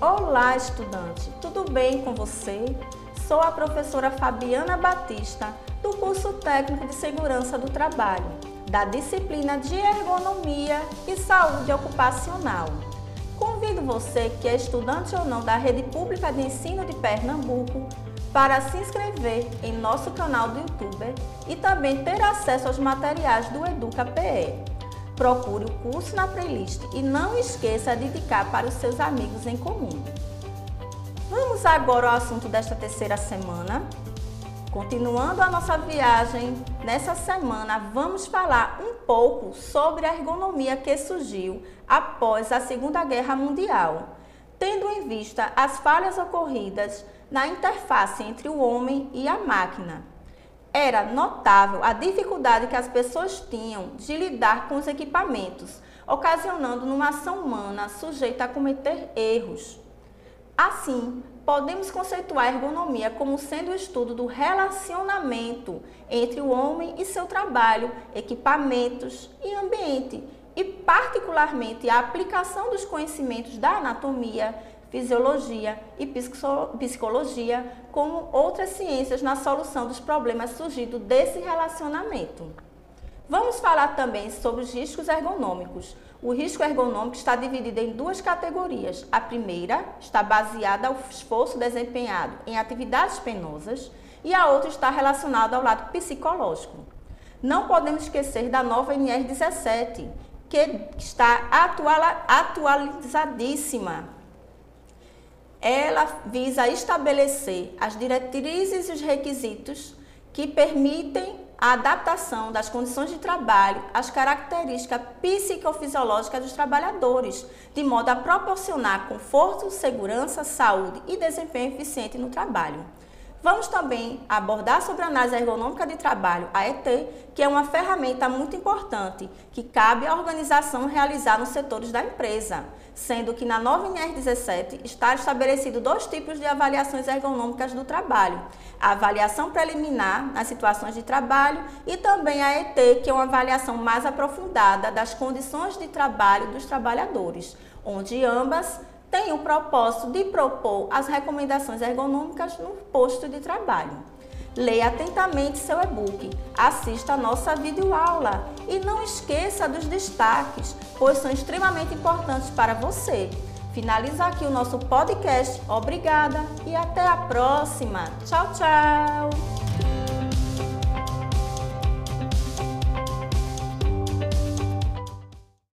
Olá, estudante! Tudo bem com você? Sou a professora Fabiana Batista, do curso técnico de Segurança do Trabalho, da disciplina de Ergonomia e Saúde Ocupacional. Convido você que é estudante ou não da Rede Pública de Ensino de Pernambuco para se inscrever em nosso canal do YouTube e também ter acesso aos materiais do Educa PE. Procure o curso na playlist e não esqueça de indicar para os seus amigos em comum. Vamos agora ao assunto desta terceira semana. Continuando a nossa viagem, nessa semana vamos falar um pouco sobre a ergonomia que surgiu após a Segunda Guerra Mundial, tendo em vista as falhas ocorridas na interface entre o homem e a máquina. Era notável a dificuldade que as pessoas tinham de lidar com os equipamentos, ocasionando numa ação humana sujeita a cometer erros. Assim, podemos conceituar a ergonomia como sendo o estudo do relacionamento entre o homem e seu trabalho, equipamentos e ambiente, e particularmente a aplicação dos conhecimentos da anatomia, fisiologia e psicologia, como outras ciências na solução dos problemas surgidos desse relacionamento. Vamos falar também sobre os riscos ergonômicos. O risco ergonômico está dividido em duas categorias. A primeira está baseada ao esforço desempenhado em atividades penosas e a outra está relacionada ao lado psicológico. Não podemos esquecer da nova NR17, que está atualizadíssima ela visa estabelecer as diretrizes e os requisitos que permitem a adaptação das condições de trabalho às características psicofisiológicas dos trabalhadores, de modo a proporcionar conforto, segurança, saúde e desempenho eficiente no trabalho. Vamos também abordar sobre a análise ergonômica de trabalho, a ET, que é uma ferramenta muito importante que cabe à organização realizar nos setores da empresa, sendo que na nova NR 17 está estabelecido dois tipos de avaliações ergonômicas do trabalho: a avaliação preliminar nas situações de trabalho e também a ET, que é uma avaliação mais aprofundada das condições de trabalho dos trabalhadores, onde ambas tem o propósito de propor as recomendações ergonômicas no posto de trabalho. Leia atentamente seu e-book, assista a nossa videoaula e não esqueça dos destaques, pois são extremamente importantes para você. Finaliza aqui o nosso podcast. Obrigada e até a próxima. Tchau, tchau!